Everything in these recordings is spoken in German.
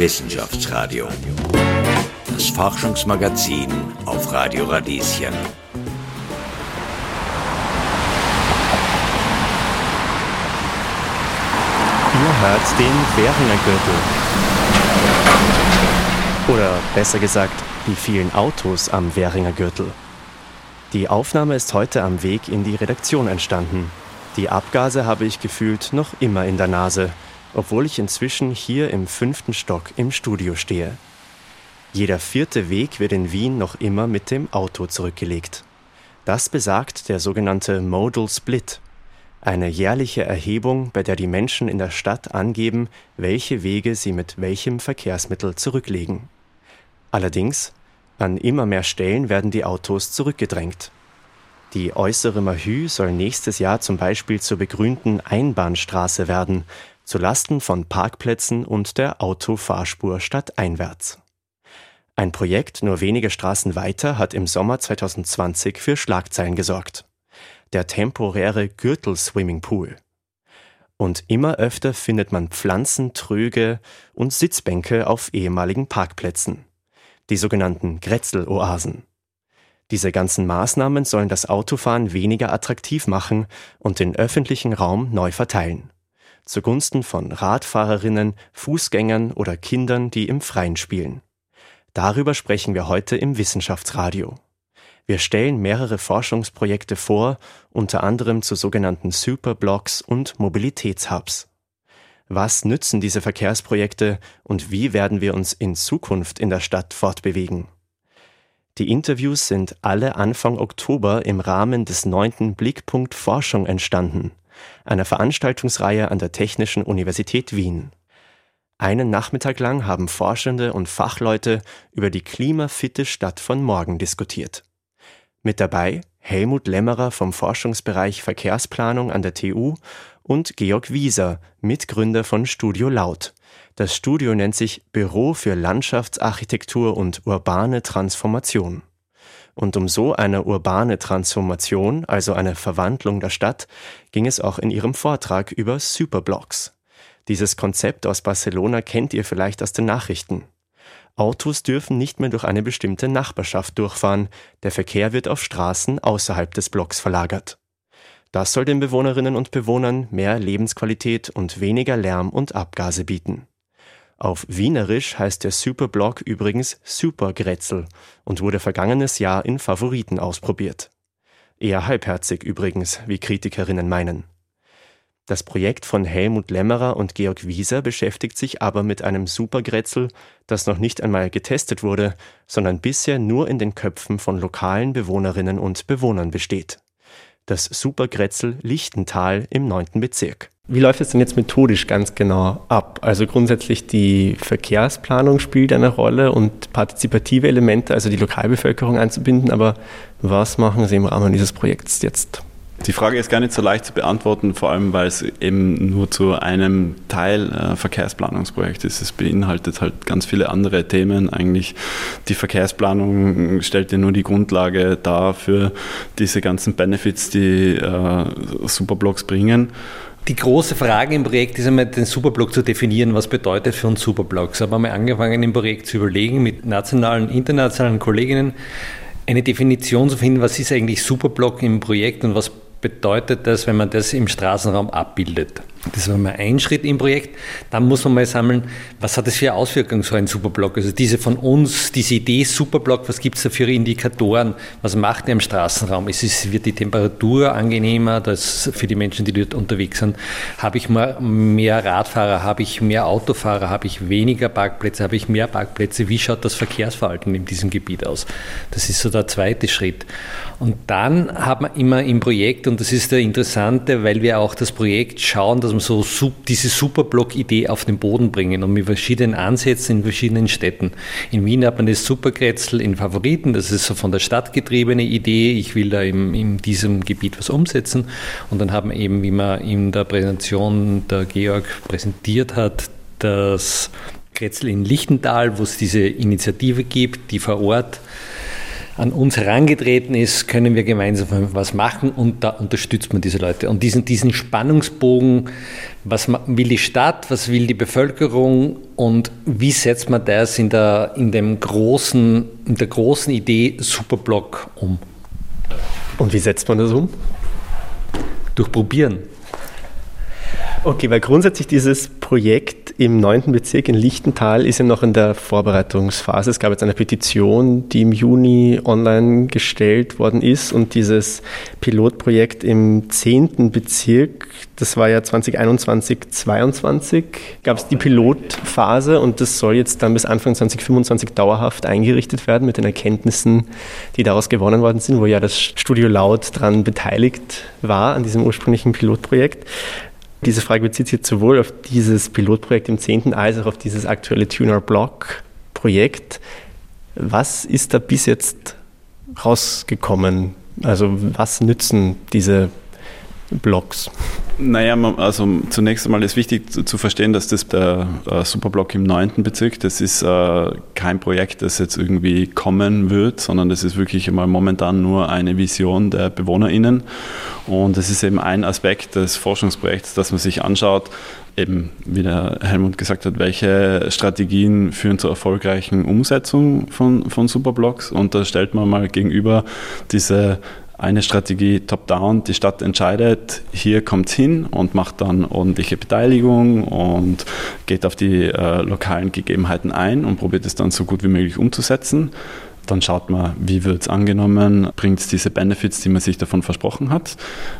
Wissenschaftsradio. Das Forschungsmagazin auf Radio Radieschen. Ihr hört den Währinger Gürtel. Oder besser gesagt, die vielen Autos am Währinger Gürtel. Die Aufnahme ist heute am Weg in die Redaktion entstanden. Die Abgase habe ich gefühlt noch immer in der Nase, obwohl ich inzwischen hier im fünften Stock im Studio stehe. Jeder vierte Weg wird in Wien noch immer mit dem Auto zurückgelegt. Das besagt der sogenannte Modal Split, eine jährliche Erhebung, bei der die Menschen in der Stadt angeben, welche Wege sie mit welchem Verkehrsmittel zurücklegen. Allerdings an immer mehr Stellen werden die Autos zurückgedrängt. Die äußere Mahü soll nächstes Jahr zum Beispiel zur begrünten Einbahnstraße werden, zu Lasten von Parkplätzen und der Autofahrspur stadteinwärts. Ein Projekt nur wenige Straßen weiter hat im Sommer 2020 für Schlagzeilen gesorgt. Der temporäre Gürtel-Swimmingpool. Und immer öfter findet man Pflanzen, Tröge und Sitzbänke auf ehemaligen Parkplätzen die sogenannten Grätzl-Oasen. Diese ganzen Maßnahmen sollen das Autofahren weniger attraktiv machen und den öffentlichen Raum neu verteilen. Zugunsten von Radfahrerinnen, Fußgängern oder Kindern, die im Freien spielen. Darüber sprechen wir heute im Wissenschaftsradio. Wir stellen mehrere Forschungsprojekte vor, unter anderem zu sogenannten Superblocks und Mobilitätshubs. Was nützen diese Verkehrsprojekte und wie werden wir uns in Zukunft in der Stadt fortbewegen? Die Interviews sind alle Anfang Oktober im Rahmen des neunten Blickpunkt Forschung entstanden, einer Veranstaltungsreihe an der Technischen Universität Wien. Einen Nachmittag lang haben Forschende und Fachleute über die klimafitte Stadt von morgen diskutiert. Mit dabei Helmut Lämmerer vom Forschungsbereich Verkehrsplanung an der TU und Georg Wieser, Mitgründer von Studio Laut. Das Studio nennt sich Büro für Landschaftsarchitektur und urbane Transformation. Und um so eine urbane Transformation, also eine Verwandlung der Stadt, ging es auch in ihrem Vortrag über Superblocks. Dieses Konzept aus Barcelona kennt ihr vielleicht aus den Nachrichten. Autos dürfen nicht mehr durch eine bestimmte Nachbarschaft durchfahren, der Verkehr wird auf Straßen außerhalb des Blocks verlagert. Das soll den Bewohnerinnen und Bewohnern mehr Lebensqualität und weniger Lärm und Abgase bieten. Auf Wienerisch heißt der Superblock übrigens Supergrätzel und wurde vergangenes Jahr in Favoriten ausprobiert. Eher halbherzig übrigens, wie Kritikerinnen meinen. Das Projekt von Helmut Lämmerer und Georg Wieser beschäftigt sich aber mit einem Supergrätzel, das noch nicht einmal getestet wurde, sondern bisher nur in den Köpfen von lokalen Bewohnerinnen und Bewohnern besteht das Supergrätzel Lichtental im 9. Bezirk. Wie läuft es denn jetzt methodisch ganz genau ab? Also grundsätzlich die Verkehrsplanung spielt eine Rolle und partizipative Elemente, also die Lokalbevölkerung einzubinden, aber was machen Sie im Rahmen dieses Projekts jetzt? Die Frage ist gar nicht so leicht zu beantworten, vor allem weil es eben nur zu einem Teil äh, Verkehrsplanungsprojekt ist. Es beinhaltet halt ganz viele andere Themen. Eigentlich die Verkehrsplanung stellt ja nur die Grundlage dar für diese ganzen Benefits, die äh, Superblocks bringen. Die große Frage im Projekt ist einmal, den Superblock zu definieren. Was bedeutet für uns Superblocks? Aber haben wir angefangen, im Projekt zu überlegen mit nationalen, internationalen Kolleginnen, eine Definition zu finden, was ist eigentlich Superblock im Projekt und was bedeutet das, wenn man das im Straßenraum abbildet. Das war mal ein Schritt im Projekt. Dann muss man mal sammeln, was hat das für Auswirkungen, so ein Superblock? Also diese von uns, diese Idee Superblock, was gibt es da für Indikatoren? Was macht der im Straßenraum? Es, wird die Temperatur angenehmer das für die Menschen, die dort unterwegs sind? Habe ich mehr Radfahrer? Habe ich mehr Autofahrer? Habe ich weniger Parkplätze? Habe ich mehr Parkplätze? Wie schaut das Verkehrsverhalten in diesem Gebiet aus? Das ist so der zweite Schritt. Und dann hat man immer im Projekt, und das ist der Interessante, weil wir auch das Projekt schauen, dass dass wir so diese Superblock-Idee auf den Boden bringen und mit verschiedenen Ansätzen in verschiedenen Städten. In Wien hat man das Superkretzel in Favoriten, das ist so von der Stadt getriebene Idee, ich will da in, in diesem Gebiet was umsetzen. Und dann haben eben, wie man in der Präsentation der Georg präsentiert hat, das Kretzel in Lichtental, wo es diese Initiative gibt, die vor Ort an uns herangetreten ist, können wir gemeinsam was machen und da unterstützt man diese Leute. Und diesen, diesen Spannungsbogen, was will die Stadt, was will die Bevölkerung und wie setzt man das in der, in dem großen, in der großen Idee Superblock um? Und wie setzt man das um? Durch Probieren. Okay, weil grundsätzlich dieses Projekt im 9. Bezirk in Lichtental ist ja noch in der Vorbereitungsphase. Es gab jetzt eine Petition, die im Juni online gestellt worden ist und dieses Pilotprojekt im 10. Bezirk, das war ja 2021, 2022, gab es die Pilotphase und das soll jetzt dann bis Anfang 2025 dauerhaft eingerichtet werden mit den Erkenntnissen, die daraus gewonnen worden sind, wo ja das Studio Laut daran beteiligt war an diesem ursprünglichen Pilotprojekt. Diese Frage bezieht sich sowohl auf dieses Pilotprojekt im 10. als auch auf dieses aktuelle Tuner Block Projekt. Was ist da bis jetzt rausgekommen? Also was nützen diese Blocks? Naja, also zunächst einmal ist wichtig zu, verstehen, dass das der äh, Superblock im 9. Bezirk, das ist äh, kein Projekt, das jetzt irgendwie kommen wird, sondern das ist wirklich einmal momentan nur eine Vision der BewohnerInnen. Und das ist eben ein Aspekt des Forschungsprojekts, dass man sich anschaut, eben, wie der Helmut gesagt hat, welche Strategien führen zur erfolgreichen Umsetzung von, von Superblocks. Und da stellt man mal gegenüber diese eine Strategie top-down, die Stadt entscheidet, hier kommt es hin und macht dann ordentliche Beteiligung und geht auf die äh, lokalen Gegebenheiten ein und probiert es dann so gut wie möglich umzusetzen. Dann schaut man, wie wird es angenommen, bringt es diese Benefits, die man sich davon versprochen hat.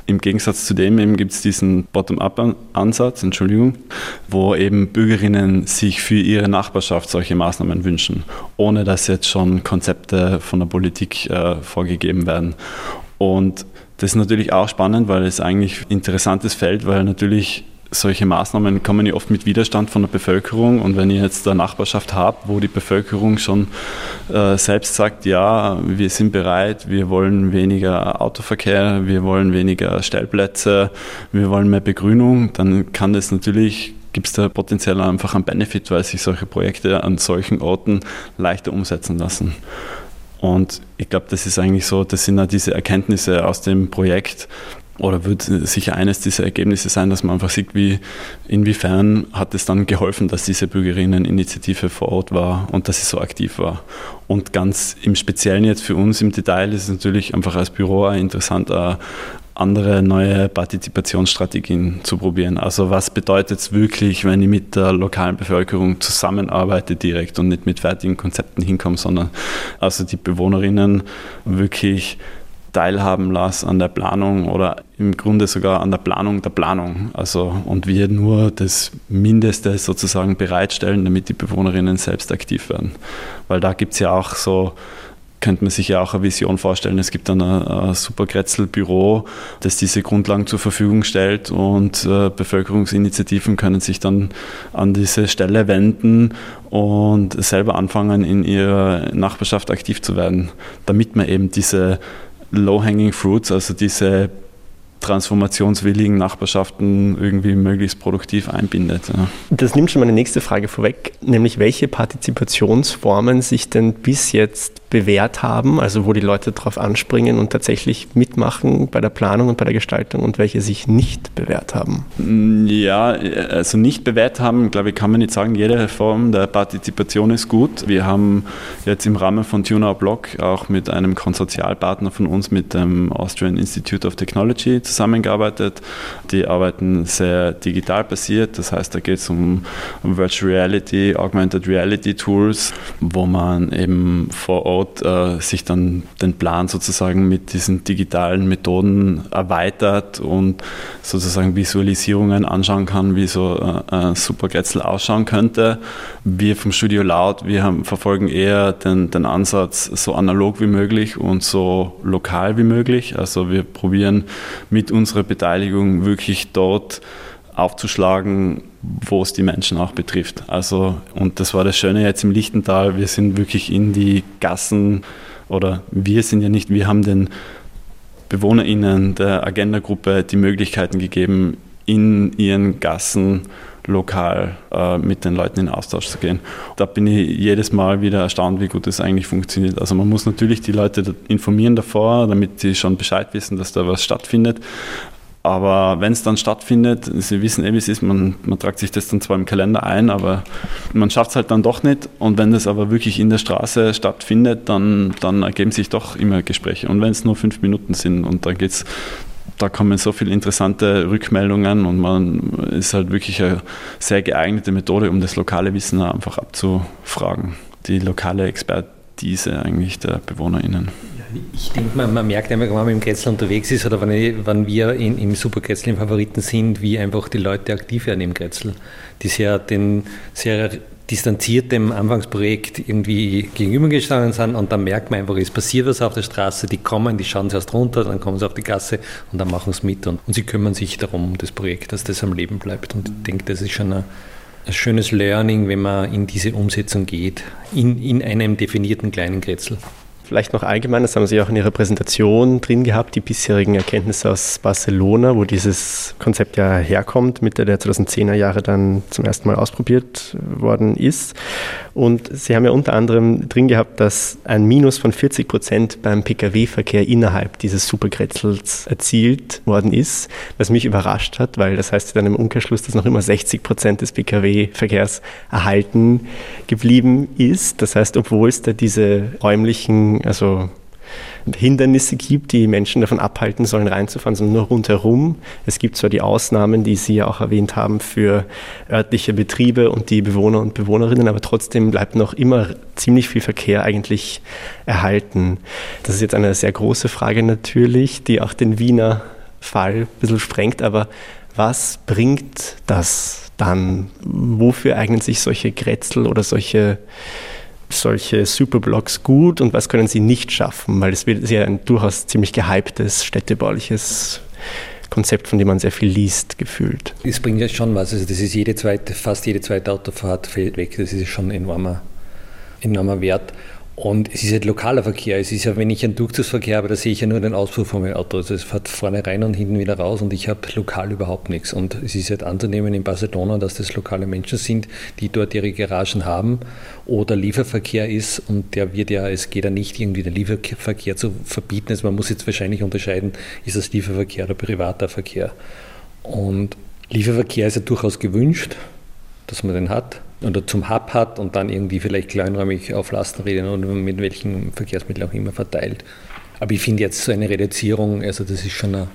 Im Gegensatz zu dem gibt es diesen Bottom-up-Ansatz, Entschuldigung, wo eben Bürgerinnen sich für ihre Nachbarschaft solche Maßnahmen wünschen, ohne dass jetzt schon Konzepte von der Politik äh, vorgegeben werden. Und das ist natürlich auch spannend, weil es eigentlich ein interessantes Feld, weil natürlich solche Maßnahmen kommen ja oft mit Widerstand von der Bevölkerung. Und wenn ihr jetzt eine Nachbarschaft habt, wo die Bevölkerung schon äh, selbst sagt, ja, wir sind bereit, wir wollen weniger Autoverkehr, wir wollen weniger Stellplätze, wir wollen mehr Begrünung, dann kann das natürlich gibt es da potenziell einfach einen Benefit, weil sich solche Projekte an solchen Orten leichter umsetzen lassen. Und ich glaube, das ist eigentlich so, das sind ja diese Erkenntnisse aus dem Projekt oder wird sicher eines dieser Ergebnisse sein, dass man einfach sieht, wie, inwiefern hat es dann geholfen, dass diese Bürgerinneninitiative vor Ort war und dass sie so aktiv war. Und ganz im Speziellen jetzt für uns im Detail ist es natürlich einfach als Büro auch interessant, andere neue Partizipationsstrategien zu probieren. Also was bedeutet es wirklich, wenn ich mit der lokalen Bevölkerung zusammenarbeite direkt und nicht mit fertigen Konzepten hinkomme, sondern also die Bewohnerinnen wirklich teilhaben lasse an der Planung oder im Grunde sogar an der Planung der Planung. Also und wir nur das Mindeste sozusagen bereitstellen, damit die Bewohnerinnen selbst aktiv werden. Weil da gibt es ja auch so könnte man sich ja auch eine Vision vorstellen. Es gibt dann ein, ein super Grätzl-Büro, das diese Grundlagen zur Verfügung stellt und äh, Bevölkerungsinitiativen können sich dann an diese Stelle wenden und selber anfangen, in ihrer Nachbarschaft aktiv zu werden, damit man eben diese Low-Hanging Fruits, also diese transformationswilligen Nachbarschaften irgendwie möglichst produktiv einbindet. Ja. Das nimmt schon meine nächste Frage vorweg, nämlich welche Partizipationsformen sich denn bis jetzt bewährt haben, also wo die Leute darauf anspringen und tatsächlich mitmachen bei der Planung und bei der Gestaltung und welche sich nicht bewährt haben? Ja, also nicht bewährt haben, glaube ich, kann man nicht sagen. Jede Form der Partizipation ist gut. Wir haben jetzt im Rahmen von TuneOut Block auch mit einem Konsortialpartner von uns, mit dem Austrian Institute of Technology, zusammengearbeitet. Die arbeiten sehr digital basiert, das heißt, da geht es um Virtual Reality, Augmented Reality Tools, wo man eben vor Ort Cloud äh, sich dann den Plan sozusagen mit diesen digitalen Methoden erweitert und sozusagen Visualisierungen anschauen kann, wie so äh, ein Supergrätzl ausschauen könnte. Wir vom Studio Laut, wir haben, verfolgen eher den, den Ansatz so analog wie möglich und so lokal wie möglich. Also wir probieren mit unserer Beteiligung wirklich dort aufzuschlagen, wo es die Menschen auch betrifft. Also, und das war das Schöne jetzt im Lichtental, wir sind wirklich in die Gassen oder wir sind ja nicht, wir haben den BewohnerInnen der Agenda-Gruppe die Möglichkeiten gegeben, in ihren Gassen lokal äh, mit den Leuten in Austausch zu gehen. Da bin ich jedes Mal wieder erstaunt, wie gut das eigentlich funktioniert. Also man muss natürlich die Leute informieren davor, damit sie schon Bescheid wissen, dass da was stattfindet. Aber wenn es dann stattfindet, Sie wissen eh, wie es ist, man, man tragt sich das dann zwar im Kalender ein, aber man schafft es halt dann doch nicht. Und wenn das aber wirklich in der Straße stattfindet, dann, dann ergeben sich doch immer Gespräche. Und wenn es nur fünf Minuten sind und dann geht's da kommen so viele interessante Rückmeldungen und man ist halt wirklich eine sehr geeignete Methode, um das lokale Wissen einfach abzufragen. Die lokale Expertise eigentlich der BewohnerInnen. Ich denke, man, man merkt einfach, wenn man dem Kretzel unterwegs ist oder wenn, wenn wir in, im Superkretzel im Favoriten sind, wie einfach die Leute aktiv werden im Kretzel. Die sehr, den, sehr distanziert dem Anfangsprojekt irgendwie gegenübergestanden sind und dann merkt man einfach, es passiert was auf der Straße, die kommen, die schauen zuerst runter, dann kommen sie auf die Gasse und dann machen sie mit und, und sie kümmern sich darum, das Projekt, dass das am Leben bleibt. Und ich denke, das ist schon ein, ein schönes Learning, wenn man in diese Umsetzung geht, in, in einem definierten kleinen Kretzel. Vielleicht noch allgemein, das haben Sie auch in Ihrer Präsentation drin gehabt, die bisherigen Erkenntnisse aus Barcelona, wo dieses Konzept ja herkommt, Mitte der 2010er Jahre dann zum ersten Mal ausprobiert worden ist. Und Sie haben ja unter anderem drin gehabt, dass ein Minus von 40 Prozent beim Pkw-Verkehr innerhalb dieses Superkretzels erzielt worden ist, was mich überrascht hat, weil das heißt dann im Umkehrschluss, dass noch immer 60 Prozent des Pkw-Verkehrs erhalten geblieben ist. Das heißt, obwohl es da diese räumlichen also Hindernisse gibt, die Menschen davon abhalten sollen, reinzufahren, sondern nur rundherum. Es gibt zwar die Ausnahmen, die Sie ja auch erwähnt haben, für örtliche Betriebe und die Bewohner und Bewohnerinnen, aber trotzdem bleibt noch immer ziemlich viel Verkehr eigentlich erhalten. Das ist jetzt eine sehr große Frage natürlich, die auch den Wiener Fall ein bisschen sprengt, aber was bringt das dann? Wofür eignen sich solche Grätzel oder solche solche Superblocks gut und was können sie nicht schaffen? Weil es ist ja ein durchaus ziemlich gehyptes städtebauliches Konzept, von dem man sehr viel liest, gefühlt. Es bringt ja schon was. Also das ist jede zweite, fast jede zweite Autofahrt fällt weg. Das ist schon ein enormer, enormer Wert. Und es ist halt lokaler Verkehr. Es ist ja, wenn ich einen Durchzugsverkehr habe, da sehe ich ja nur den Ausfuhr von meinem Auto. Also es fährt vorne rein und hinten wieder raus und ich habe lokal überhaupt nichts. Und es ist halt anzunehmen in Barcelona, dass das lokale Menschen sind, die dort ihre Garagen haben oder Lieferverkehr ist und der wird ja, es geht ja nicht irgendwie den Lieferverkehr zu verbieten. Also man muss jetzt wahrscheinlich unterscheiden, ist das Lieferverkehr oder privater Verkehr. Und Lieferverkehr ist ja durchaus gewünscht, dass man den hat oder zum Hub hat und dann irgendwie vielleicht kleinräumig auf Lastenrädern oder mit welchen Verkehrsmitteln auch immer verteilt. Aber ich finde jetzt so eine Reduzierung, also das ist schon eine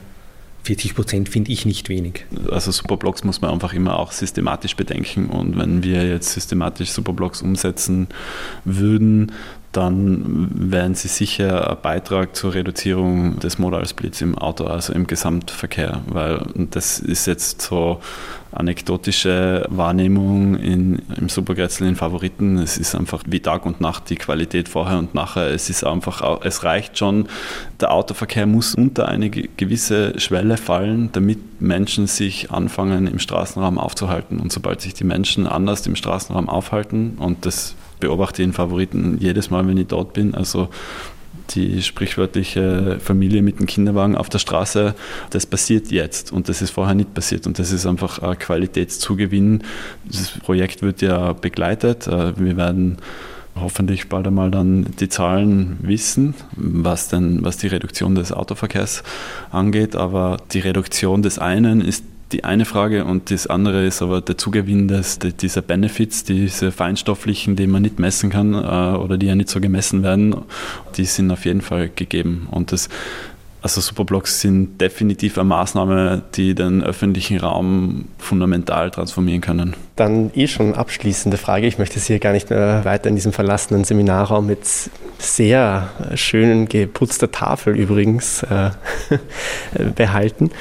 40 Prozent finde ich nicht wenig. Also Superblocks muss man einfach immer auch systematisch bedenken. Und wenn wir jetzt systematisch Superblocks umsetzen würden, dann wären sie sicher ein Beitrag zur Reduzierung des Modal Splits im Auto, also im Gesamtverkehr, weil das ist jetzt so anekdotische Wahrnehmung in, im Supergrätzl in Favoriten. Es ist einfach wie Tag und Nacht die Qualität vorher und nachher. Es ist einfach, es reicht schon, der Autoverkehr muss unter eine gewisse Schwelle fallen, damit Menschen sich anfangen, im Straßenraum aufzuhalten. Und sobald sich die Menschen anders im Straßenraum aufhalten, und das beobachte in Favoriten jedes Mal, wenn ich dort bin, also die sprichwörtliche Familie mit dem Kinderwagen auf der Straße, das passiert jetzt und das ist vorher nicht passiert und das ist einfach ein Qualitätszugewinn. Das Projekt wird ja begleitet. Äh, wir werden hoffentlich bald einmal dann die Zahlen wissen, was denn, was die Reduktion des Autoverkehrs angeht. Aber die Reduktion des einen ist die eine Frage und das andere ist aber der Zugewinn des, dieser Benefits, diese feinstofflichen, die man nicht messen kann äh, oder die ja nicht so gemessen werden, die sind auf jeden Fall gegeben. Und das also Superblocks sind definitiv eine Maßnahme, die den öffentlichen Raum fundamental transformieren können. Dann eh schon abschließende Frage. Ich möchte Sie hier gar nicht mehr weiter in diesem verlassenen Seminarraum mit sehr schön geputzter Tafel übrigens äh, behalten.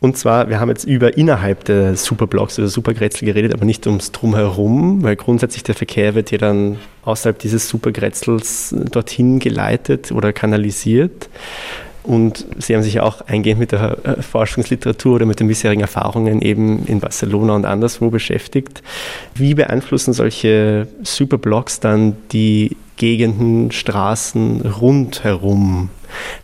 Und zwar, wir haben jetzt über innerhalb der Superblocks oder Supergrätzl geredet, aber nicht ums Drumherum, weil grundsätzlich der Verkehr wird ja dann außerhalb dieses Supergrätzls dorthin geleitet oder kanalisiert. Und Sie haben sich auch eingehend mit der äh, Forschungsliteratur oder mit den bisherigen Erfahrungen eben in Barcelona und anderswo beschäftigt. Wie beeinflussen solche Superblocks dann die Gegenden, Straßen rundherum?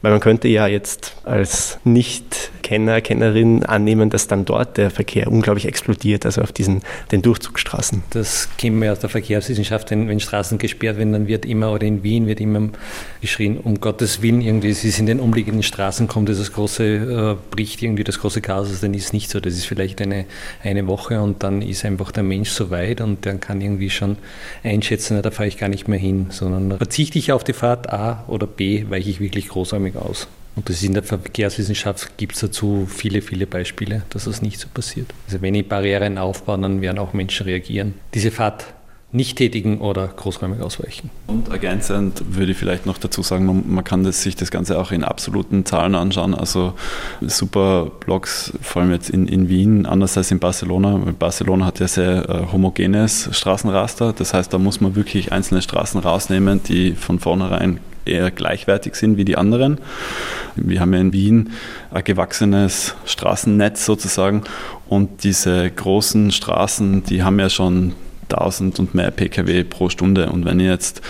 Weil man könnte ja jetzt als Nicht-Kenner, Kennerin annehmen, dass dann dort der Verkehr unglaublich explodiert, also auf diesen den Durchzugsstraßen. Das kennen wir aus der Verkehrswissenschaft, wenn, wenn Straßen gesperrt werden, dann wird immer, oder in Wien wird immer geschrien, um Gottes Willen, irgendwie, es ist in den umliegenden Straßen kommt das große, äh, bricht irgendwie das große Chaos, also dann ist es nicht so. Das ist vielleicht eine, eine Woche und dann ist einfach der Mensch so weit und dann kann irgendwie schon einschätzen, da fahre ich gar nicht mehr hin, sondern verzichte ich auf die Fahrt A oder B, weiche ich wirklich großräumig aus. Und das ist in der Verkehrswissenschaft gibt es dazu viele, viele Beispiele, dass das nicht so passiert. Also wenn ich Barrieren aufbaue, dann werden auch Menschen reagieren. Diese Fahrt nicht tätigen oder großräumig ausweichen. Und ergänzend würde ich vielleicht noch dazu sagen, man, man kann das, sich das Ganze auch in absoluten Zahlen anschauen. Also super Blogs, vor allem jetzt in, in Wien, anders als in Barcelona. Barcelona hat ja sehr äh, homogenes Straßenraster. Das heißt, da muss man wirklich einzelne Straßen rausnehmen, die von vornherein eher gleichwertig sind wie die anderen. Wir haben ja in Wien ein gewachsenes Straßennetz sozusagen und diese großen Straßen, die haben ja schon 1000 und mehr Pkw pro Stunde. Und wenn ihr jetzt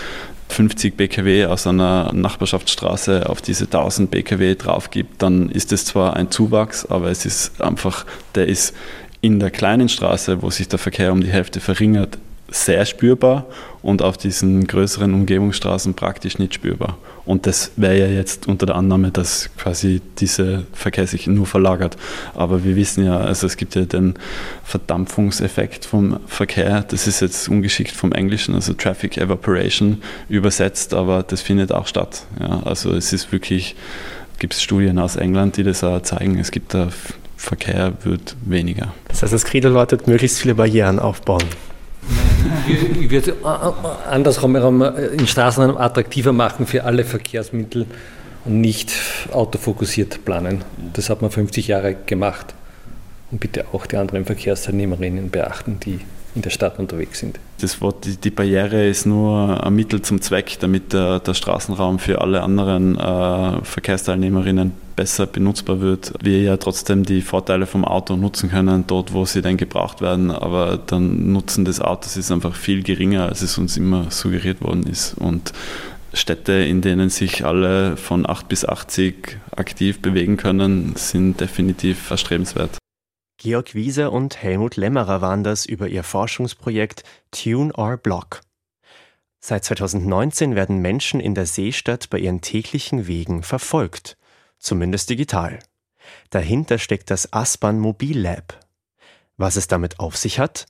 50 Pkw aus einer Nachbarschaftsstraße auf diese 1000 Pkw drauf gibt, dann ist es zwar ein Zuwachs, aber es ist einfach, der ist in der kleinen Straße, wo sich der Verkehr um die Hälfte verringert, sehr spürbar und auf diesen größeren Umgebungsstraßen praktisch nicht spürbar. Und das wäre ja jetzt unter der Annahme, dass quasi dieser Verkehr sich nur verlagert. Aber wir wissen ja, also es gibt ja den Verdampfungseffekt vom Verkehr. Das ist jetzt ungeschickt vom Englischen, also Traffic Evaporation übersetzt, aber das findet auch statt. Ja, also es ist wirklich, gibt es Studien aus England, die das auch zeigen. Es gibt da Verkehr wird weniger. Das heißt, das Credo lautet, möglichst viele Barrieren aufbauen. Ich würde äh, andersrum äh, in Straßen attraktiver machen für alle Verkehrsmittel und nicht autofokussiert planen. Das hat man 50 Jahre gemacht. Und bitte auch die anderen Verkehrsteilnehmerinnen beachten, die in der Stadt unterwegs sind. Das Wort, die, die Barriere ist nur ein Mittel zum Zweck, damit der, der Straßenraum für alle anderen äh, Verkehrsteilnehmerinnen besser benutzbar wird. Wir ja trotzdem die Vorteile vom Auto nutzen können, dort wo sie dann gebraucht werden, aber der Nutzen des Autos ist einfach viel geringer, als es uns immer suggeriert worden ist. Und Städte, in denen sich alle von 8 bis 80 aktiv bewegen können, sind definitiv erstrebenswert. Georg Wieser und Helmut Lämmerer waren das über ihr Forschungsprojekt Tune Our Block. Seit 2019 werden Menschen in der Seestadt bei ihren täglichen Wegen verfolgt, zumindest digital. Dahinter steckt das Aspern Mobil Lab. Was es damit auf sich hat?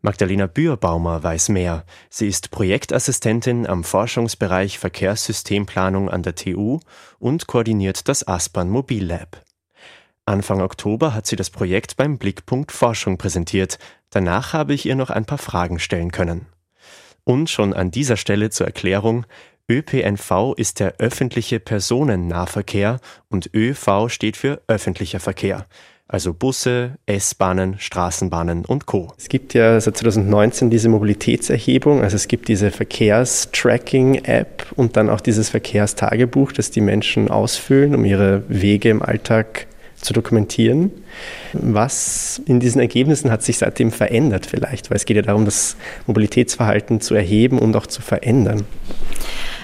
Magdalena Bührbaumer weiß mehr. Sie ist Projektassistentin am Forschungsbereich Verkehrssystemplanung an der TU und koordiniert das Aspern Mobil Lab. Anfang Oktober hat sie das Projekt beim Blickpunkt Forschung präsentiert. Danach habe ich ihr noch ein paar Fragen stellen können. Und schon an dieser Stelle zur Erklärung, ÖPNV ist der öffentliche Personennahverkehr und ÖV steht für öffentlicher Verkehr. Also Busse, S-Bahnen, Straßenbahnen und Co. Es gibt ja seit 2019 diese Mobilitätserhebung, also es gibt diese Verkehrstracking-App und dann auch dieses Verkehrstagebuch, das die Menschen ausfüllen, um ihre Wege im Alltag zu dokumentieren. Was in diesen Ergebnissen hat sich seitdem verändert vielleicht? Weil es geht ja darum, das Mobilitätsverhalten zu erheben und auch zu verändern.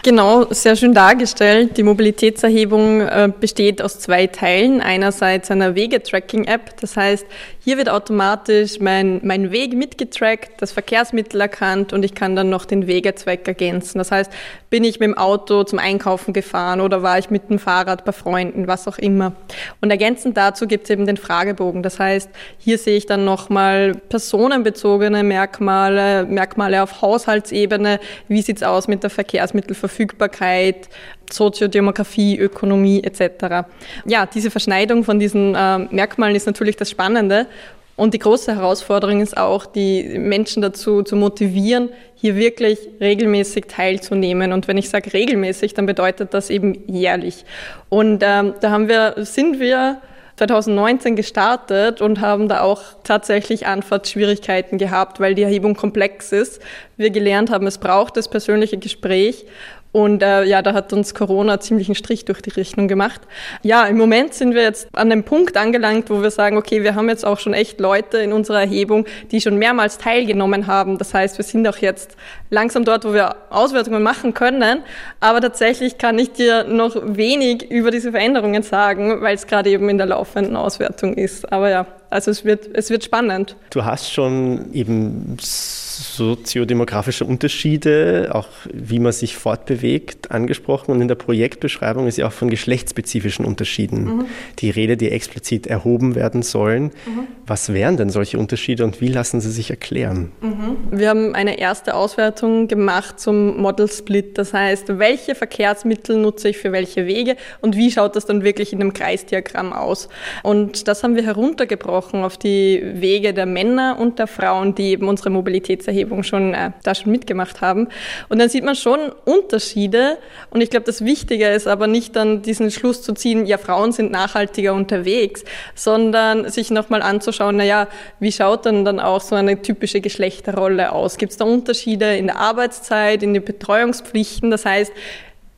Genau, sehr schön dargestellt. Die Mobilitätserhebung äh, besteht aus zwei Teilen. Einerseits einer Wegetracking-App, das heißt, hier wird automatisch mein, mein Weg mitgetrackt, das Verkehrsmittel erkannt und ich kann dann noch den Wegezweck ergänzen. Das heißt, bin ich mit dem Auto zum Einkaufen gefahren oder war ich mit dem Fahrrad bei Freunden, was auch immer. Und ergänzend dazu gibt es eben den Fragebogen. Das heißt, hier sehe ich dann nochmal personenbezogene Merkmale, Merkmale auf Haushaltsebene. Wie sieht's aus mit der Verkehrsmittelverfügbarkeit, Soziodemografie, Ökonomie etc. Ja, diese Verschneidung von diesen äh, Merkmalen ist natürlich das Spannende. Und die große Herausforderung ist auch, die Menschen dazu zu motivieren, hier wirklich regelmäßig teilzunehmen. Und wenn ich sage regelmäßig, dann bedeutet das eben jährlich. Und ähm, da haben wir, sind wir 2019 gestartet und haben da auch tatsächlich Antwortschwierigkeiten gehabt, weil die Erhebung komplex ist. Wir gelernt haben, es braucht das persönliche Gespräch Und äh, ja, da hat uns Corona ziemlich einen Strich durch die Rechnung gemacht. Ja, im Moment sind wir jetzt an dem Punkt angelangt, wo wir sagen, okay, wir haben jetzt auch schon echt Leute in unserer Erhebung, die schon mehrmals teilgenommen haben. Das heißt, wir sind auch jetzt langsam dort, wo wir Auswertungen machen können. Aber tatsächlich kann ich dir noch wenig über diese Veränderungen sagen, weil es gerade eben in der laufenden Auswertung ist. Aber ja, also es wird, es wird spannend. Du hast schon eben soziodemografische Unterschiede, auch wie man sich fortbewegt, angesprochen. Und in der Projektbeschreibung ist ja auch von geschlechtsspezifischen Unterschieden mhm. die Rede, die explizit erhoben werden sollen. Mhm. Was wären denn solche Unterschiede und wie lassen sie sich erklären? Mhm. Wir haben eine erste Auswertung gemacht zum Model Split. Das heißt, welche Verkehrsmittel nutze ich für welche Wege und wie schaut das dann wirklich in einem Kreisdiagramm aus? Und das haben wir heruntergebrochen auf die Wege der Männer und der Frauen, die eben unsere Mobilität Mobilitätserhebung schon äh, da schon mitgemacht haben. Und dann sieht man schon Unterschiede. Und ich glaube, das Wichtige ist aber nicht dann diesen Schluss zu ziehen, ja, Frauen sind nachhaltiger unterwegs, sondern sich nochmal anzuschauen, naja, wie schaut dann dann auch so eine typische Geschlechterrolle aus? Gibt es da Unterschiede in der Arbeitszeit, in den Betreuungspflichten? Das heißt,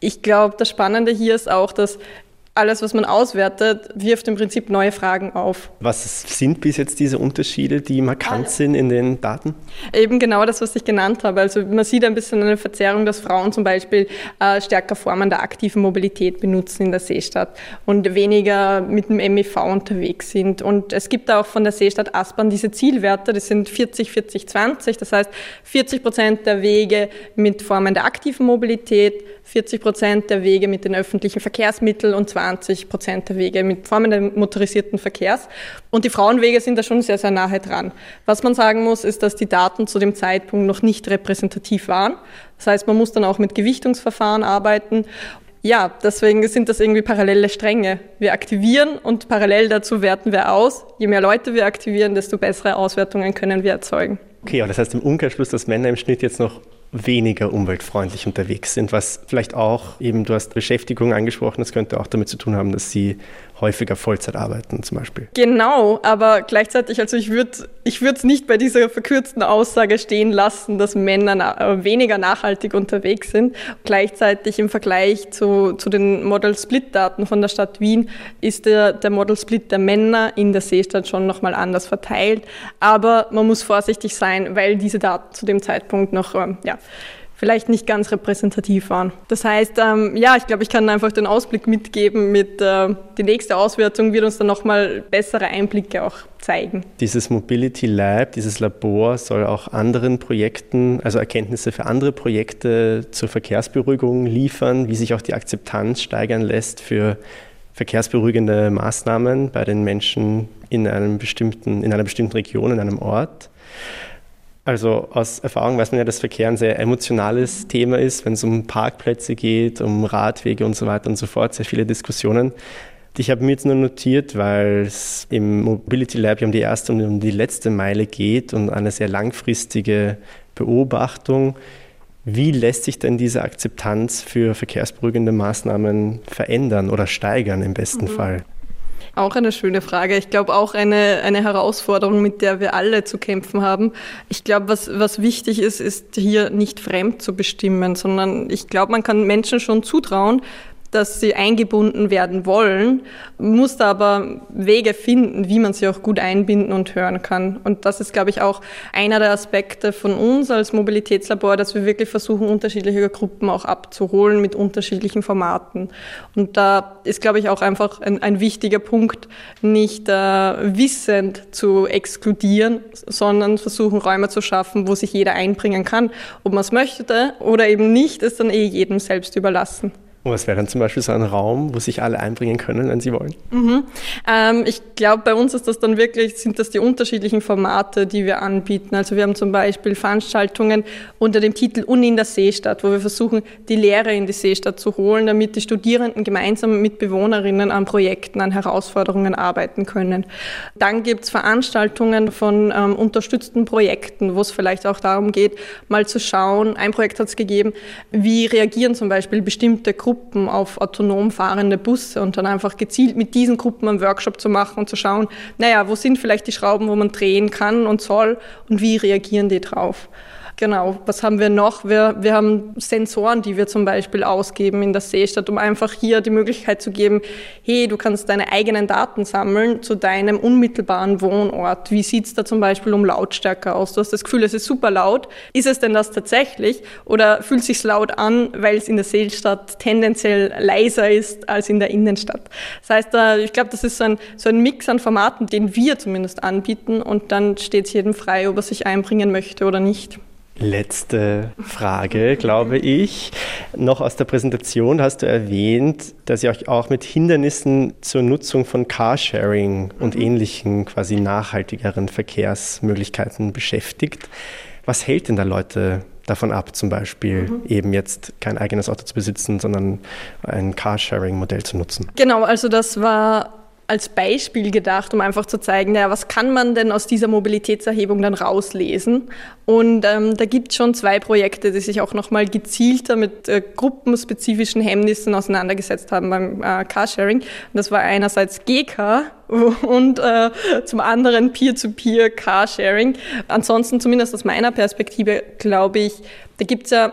ich glaube, das Spannende hier ist auch, dass alles, was man auswertet, wirft im Prinzip neue Fragen auf. Was sind bis jetzt diese Unterschiede, die markant ah, sind in den Daten? Eben genau das, was ich genannt habe. Also man sieht ein bisschen eine Verzerrung, dass Frauen zum Beispiel äh, stärker Formen der aktiven Mobilität benutzen in der Seestadt und weniger mit dem MEV unterwegs sind. Und es gibt auch von der Seestadt Aspern diese Zielwerte, das sind 40, 40, 20. Das heißt, 40 Prozent der Wege mit Formen der aktiven Mobilität, 40 Prozent der Wege mit den öffentlichen Verkehrsmitteln und 20 Prozent der Wege mit Formen des motorisierten Verkehrs. Und die Frauenwege sind da schon sehr, sehr nahe dran. Was man sagen muss, ist, dass die Daten zu dem Zeitpunkt noch nicht repräsentativ waren. Das heißt, man muss dann auch mit Gewichtungsverfahren arbeiten. Ja, deswegen sind das irgendwie parallele Stränge. Wir aktivieren und parallel dazu werten wir aus. Je mehr Leute wir aktivieren, desto bessere Auswertungen können wir erzeugen. Okay, aber das heißt im Umkehrschluss, dass Männer im Schnitt jetzt noch weniger umweltfreundlich unterwegs sind, was vielleicht auch eben, du hast Beschäftigung angesprochen, das könnte auch damit zu tun haben, dass sie häufiger Vollzeit arbeiten zum Beispiel. Genau, aber gleichzeitig, also ich würde ich es nicht bei dieser verkürzten Aussage stehen lassen, dass Männer na äh, weniger nachhaltig unterwegs sind. Gleichzeitig im Vergleich zu, zu den Model-Split-Daten von der Stadt Wien ist der, der Model-Split der Männer in der Seestadt schon nochmal anders verteilt. Aber man muss vorsichtig sein, weil diese Daten zu dem Zeitpunkt noch ähm, ja, vielleicht nicht ganz repräsentativ waren. Das heißt, ähm, ja, ich glaube, ich kann einfach den Ausblick mitgeben mit äh, die nächste Auswertung wird uns dann nochmal bessere Einblicke auch zeigen. Dieses Mobility Lab, dieses Labor soll auch anderen Projekten, also Erkenntnisse für andere Projekte zur Verkehrsberuhigung liefern, wie sich auch die Akzeptanz steigern lässt für verkehrsberuhigende Maßnahmen bei den Menschen in, einem bestimmten, in einer bestimmten Region, in einem Ort. Also aus Erfahrung weiß man ja, dass Verkehr ein sehr emotionales Thema ist, wenn es um Parkplätze geht, um Radwege und so weiter und so fort, sehr viele Diskussionen. Ich habe mir jetzt nur notiert, weil es im Mobility Lab um die erste und um die letzte Meile geht und eine sehr langfristige Beobachtung. Wie lässt sich denn diese Akzeptanz für verkehrsberuhigende Maßnahmen verändern oder steigern im besten mhm. Fall? Auch eine schöne Frage. Ich glaube auch eine, eine Herausforderung, mit der wir alle zu kämpfen haben. Ich glaube, was, was wichtig ist, ist hier nicht fremd zu bestimmen, sondern ich glaube, man kann Menschen schon zutrauen, dass sie eingebunden werden wollen, muss da aber Wege finden, wie man sie auch gut einbinden und hören kann. Und das ist, glaube ich, auch einer der Aspekte von uns als Mobilitätslabor, dass wir wirklich versuchen, unterschiedliche Gruppen auch abzuholen mit unterschiedlichen Formaten. Und da ist, glaube ich, auch einfach ein, ein wichtiger Punkt, nicht äh, wissend zu exkludieren, sondern versuchen, Räume zu schaffen, wo sich jeder einbringen kann. Ob man es möchte oder eben nicht, ist dann eh jedem selbst überlassen. Und was wäre dann zum Beispiel so ein Raum, wo sich alle einbringen können, wenn sie wollen? Mhm. Ähm, ich glaube, bei uns ist das dann wirklich, sind das die unterschiedlichen Formate, die wir anbieten. Also wir haben zum Beispiel Veranstaltungen unter dem Titel Uni in der Seestadt, wo wir versuchen, die Lehre in die Seestadt zu holen, damit die Studierenden gemeinsam mit Bewohnerinnen an Projekten, an Herausforderungen arbeiten können. Dann gibt es Veranstaltungen von ähm, unterstützten Projekten, wo es vielleicht auch darum geht, mal zu schauen, ein Projekt hat es gegeben, wie reagieren zum Beispiel bestimmte Gruppen Gruppen auf autonom fahrende Busse und dann einfach gezielt mit diesen Gruppen einen Workshop zu machen und zu schauen, naja, wo sind vielleicht die Schrauben, wo man drehen kann und soll und wie reagieren die drauf. Genau, was haben wir noch? Wir, wir haben Sensoren, die wir zum Beispiel ausgeben in der Seestadt, um einfach hier die Möglichkeit zu geben, hey, du kannst deine eigenen Daten sammeln zu deinem unmittelbaren Wohnort. Wie sieht's da zum Beispiel um Lautstärke aus? Du hast das Gefühl, es ist super laut. Ist es denn das tatsächlich? Oder fühlt es sich laut an, weil es in der Seestadt tendenziell leiser ist als in der Innenstadt? Das heißt, ich glaube, das ist so ein, so ein Mix an Formaten, den wir zumindest anbieten und dann steht es jedem frei, ob er sich einbringen möchte oder nicht. Letzte Frage, glaube ich. Noch aus der Präsentation hast du erwähnt, dass ihr euch auch mit Hindernissen zur Nutzung von Carsharing und mhm. ähnlichen quasi nachhaltigeren Verkehrsmöglichkeiten beschäftigt. Was hält denn da Leute davon ab, zum Beispiel mhm. eben jetzt kein eigenes Auto zu besitzen, sondern ein Carsharing-Modell zu nutzen? Genau, also das war als Beispiel gedacht, um einfach zu zeigen, naja, was kann man denn aus dieser Mobilitätserhebung dann rauslesen? Und ähm, da gibt es schon zwei Projekte, die sich auch nochmal gezielter mit äh, gruppenspezifischen Hemmnissen auseinandergesetzt haben beim äh, Carsharing. Und das war einerseits GK und äh, zum anderen Peer-to-Peer Carsharing. Ansonsten, zumindest aus meiner Perspektive, glaube ich, da gibt es ja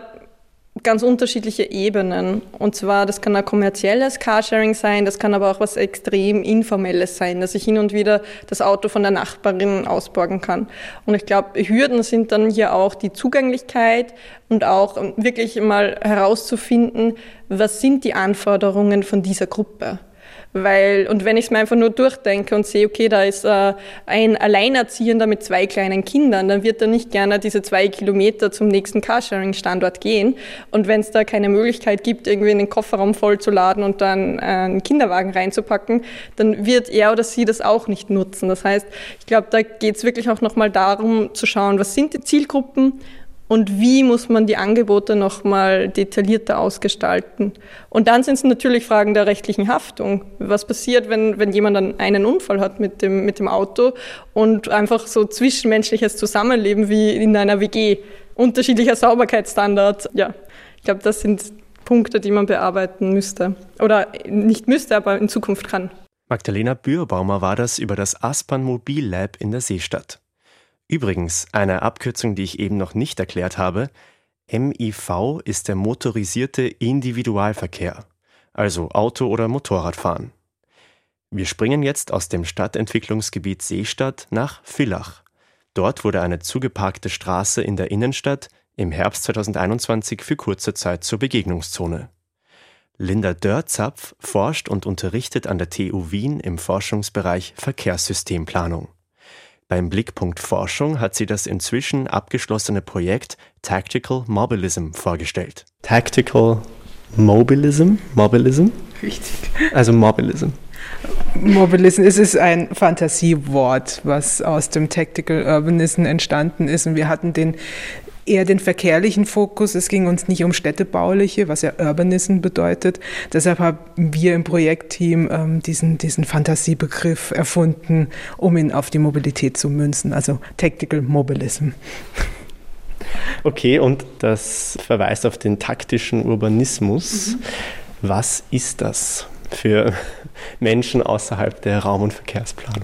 ganz unterschiedliche Ebenen. Und zwar, das kann ein kommerzielles Carsharing sein, das kann aber auch was extrem Informelles sein, dass ich hin und wieder das Auto von der Nachbarin ausborgen kann. Und ich glaube, Hürden sind dann hier auch die Zugänglichkeit und auch wirklich mal herauszufinden, was sind die Anforderungen von dieser Gruppe. Weil, und wenn ich es mir einfach nur durchdenke und sehe, okay, da ist äh, ein Alleinerziehender mit zwei kleinen Kindern, dann wird er nicht gerne diese zwei Kilometer zum nächsten Carsharing-Standort gehen. Und wenn es da keine Möglichkeit gibt, irgendwie in den Kofferraum vollzuladen und dann äh, einen Kinderwagen reinzupacken, dann wird er oder sie das auch nicht nutzen. Das heißt, ich glaube, da geht es wirklich auch nochmal darum zu schauen, was sind die Zielgruppen und wie muss man die Angebote nochmal detaillierter ausgestalten. Und dann sind es natürlich Fragen der rechtlichen Haftung. Was passiert, wenn, wenn jemand dann einen Unfall hat mit dem, mit dem Auto und einfach so zwischenmenschliches Zusammenleben wie in einer WG, unterschiedlicher Sauberkeitsstandard. Ja, ich glaube, das sind Punkte, die man bearbeiten müsste. Oder nicht müsste, aber in Zukunft kann. Magdalena Bührbaumer war das über das Aspern Mobil Lab in der Seestadt. Übrigens, eine Abkürzung, die ich eben noch nicht erklärt habe, MIV ist der motorisierte Individualverkehr, also Auto- oder Motorradfahren. Wir springen jetzt aus dem Stadtentwicklungsgebiet Seestadt nach Villach. Dort wurde eine zugeparkte Straße in der Innenstadt im Herbst 2021 für kurze Zeit zur Begegnungszone. Linda Dörzapf forscht und unterrichtet an der TU Wien im Forschungsbereich Verkehrssystemplanung. Beim Blickpunkt Forschung hat sie das inzwischen abgeschlossene Projekt Tactical Mobilism vorgestellt. Tactical Mobilism? Mobilism? Richtig. Also Mobilism. Mobilism, es ist ein Fantasiewort, was aus dem Tactical Urbanism entstanden ist. Und wir hatten den eher den verkehrlichen Fokus. Es ging uns nicht um städtebauliche, was ja Urbanism bedeutet. Deshalb haben wir im Projektteam ähm, diesen, diesen Fantasiebegriff erfunden, um ihn auf die Mobilität zu münzen, also Tactical Mobilism. Okay, und das verweist auf den taktischen Urbanismus. Mhm. Was ist das für Menschen außerhalb der Raum- und Verkehrsplanung?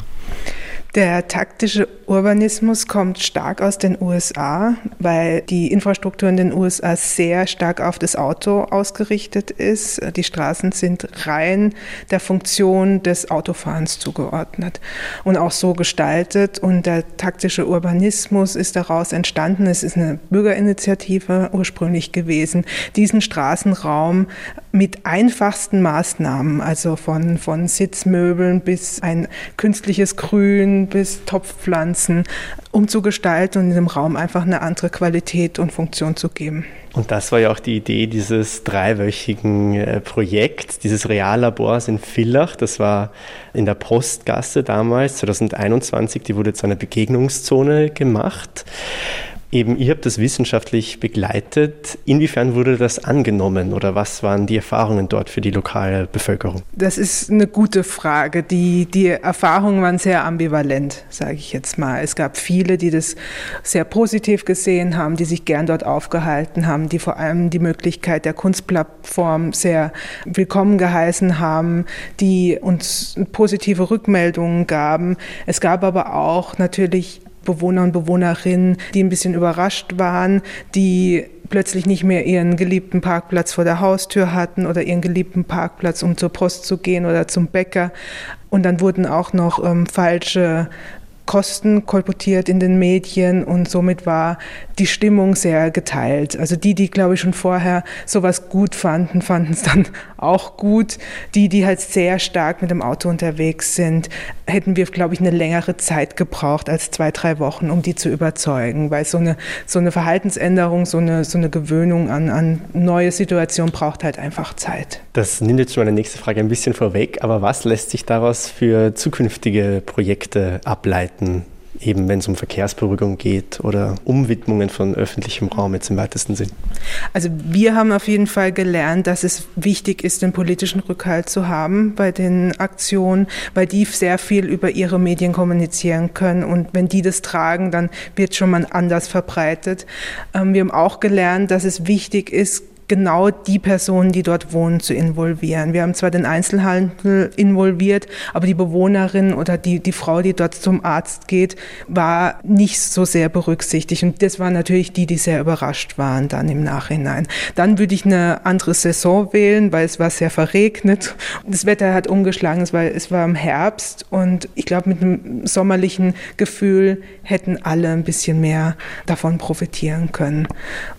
Der taktische Urbanismus kommt stark aus den USA, weil die Infrastruktur in den USA sehr stark auf das Auto ausgerichtet ist. Die Straßen sind rein der Funktion des Autofahrens zugeordnet und auch so gestaltet. Und der taktische Urbanismus ist daraus entstanden. Es ist eine Bürgerinitiative ursprünglich gewesen, diesen Straßenraum mit einfachsten Maßnahmen, also von, von Sitzmöbeln bis ein künstliches Grün bis Topfpflanzen umzugestalten und dem Raum einfach eine andere Qualität und Funktion zu geben. Und das war ja auch die Idee dieses dreiwöchigen äh, Projekts, dieses Reallabors in Villach. Das war in der Postgasse damals, 2021. Die wurde zu einer Begegnungszone gemacht. Eben, ihr habt das wissenschaftlich begleitet. Inwiefern wurde das angenommen oder was waren die Erfahrungen dort für die lokale Bevölkerung? Das ist eine gute Frage. Die, die Erfahrungen waren sehr ambivalent, sage ich jetzt mal. Es gab viele, die das sehr positiv gesehen haben, die sich gern dort aufgehalten haben, die vor allem die Möglichkeit der Kunstplattform sehr willkommen geheißen haben, die uns positive Rückmeldungen gaben. Es gab aber auch natürlich Bewohner und Bewohnerinnen, die ein bisschen überrascht waren, die plötzlich nicht mehr ihren geliebten Parkplatz vor der Haustür hatten oder ihren geliebten Parkplatz, um zur Post zu gehen oder zum Bäcker. Und dann wurden auch noch ähm, falsche Kosten kolportiert in den Medien und somit war die Stimmung sehr geteilt. Also die, die glaube ich schon vorher sowas gut fanden, fanden es dann auch gut. Die, die halt sehr stark mit dem Auto unterwegs sind, hätten wir glaube ich eine längere Zeit gebraucht als zwei, drei Wochen, um die zu überzeugen, weil so eine, so eine Verhaltensänderung, so eine, so eine Gewöhnung an, an neue Situationen braucht halt einfach Zeit. Das nimmt jetzt schon meine nächste Frage ein bisschen vorweg, aber was lässt sich daraus für zukünftige Projekte ableiten? Seiten, eben wenn es um Verkehrsberuhigung geht oder Umwidmungen von öffentlichem Raum jetzt im weitesten Sinn? Also wir haben auf jeden Fall gelernt, dass es wichtig ist, den politischen Rückhalt zu haben bei den Aktionen, weil die sehr viel über ihre Medien kommunizieren können und wenn die das tragen, dann wird schon mal anders verbreitet. Ähm, wir haben auch gelernt, dass es wichtig ist, genau die Personen, die dort wohnen, zu involvieren. Wir haben zwar den Einzelhandel involviert, aber die Bewohnerin oder die, die Frau, die dort zum Arzt geht, war nicht so sehr berücksichtigt. Und das waren natürlich die, die sehr überrascht waren dann im Nachhinein. Dann würde ich eine andere Saison wählen, weil es war sehr verregnet. Das Wetter hat umgeschlagen, es war, es war im Herbst und ich glaube, mit einem sommerlichen Gefühl hätten alle ein bisschen mehr davon profitieren können.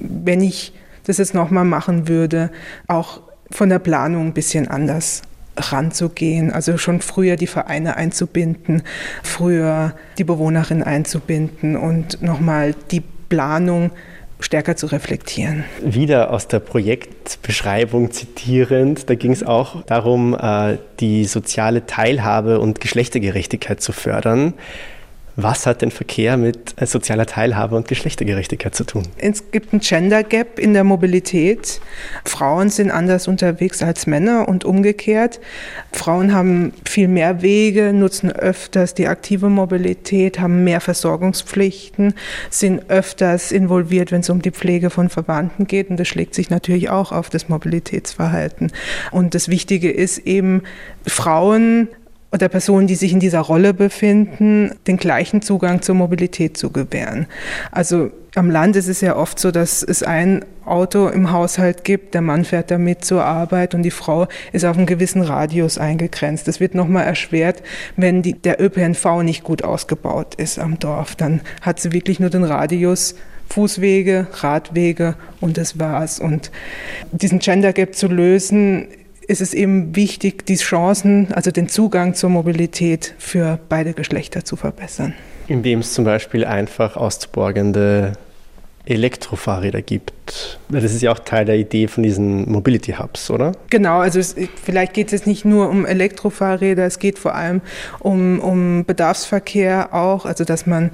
Wenn ich das jetzt nochmal machen würde, auch von der Planung ein bisschen anders ranzugehen, also schon früher die Vereine einzubinden, früher die Bewohnerin einzubinden und nochmal die Planung stärker zu reflektieren. Wieder aus der Projektbeschreibung zitierend, da ging es auch darum, äh, die soziale Teilhabe und Geschlechtergerechtigkeit zu fördern. Was hat denn Verkehr mit äh, sozialer Teilhabe und Geschlechtergerechtigkeit zu tun? Es gibt ein Gender Gap in der Mobilität. Frauen sind anders unterwegs als Männer und umgekehrt. Frauen haben viel mehr Wege, nutzen öfters die aktive Mobilität, haben mehr Versorgungspflichten, sind öfters involviert, wenn es um die Pflege von Verwandten geht. Und das schlägt sich natürlich auch auf das Mobilitätsverhalten. Und das Wichtige ist eben, Frauen oder Personen, die sich in dieser Rolle befinden, den gleichen Zugang zur Mobilität zu gewähren. Also am Land ist es ja oft so, dass es ein Auto im Haushalt gibt, der Mann fährt damit zur Arbeit und die Frau ist auf einen gewissen Radius eingegrenzt. Das wird nochmal erschwert, wenn die, der ÖPNV nicht gut ausgebaut ist am Dorf. Dann hat sie wirklich nur den Radius Fußwege, Radwege und das war's. Und diesen Gender Gap zu lösen, ist es eben wichtig, die Chancen, also den Zugang zur Mobilität für beide Geschlechter zu verbessern. Indem es zum Beispiel einfach auszuborgende Elektrofahrräder gibt. Das ist ja auch Teil der Idee von diesen Mobility Hubs, oder? Genau, also es, vielleicht geht es jetzt nicht nur um Elektrofahrräder, es geht vor allem um, um Bedarfsverkehr auch, also dass man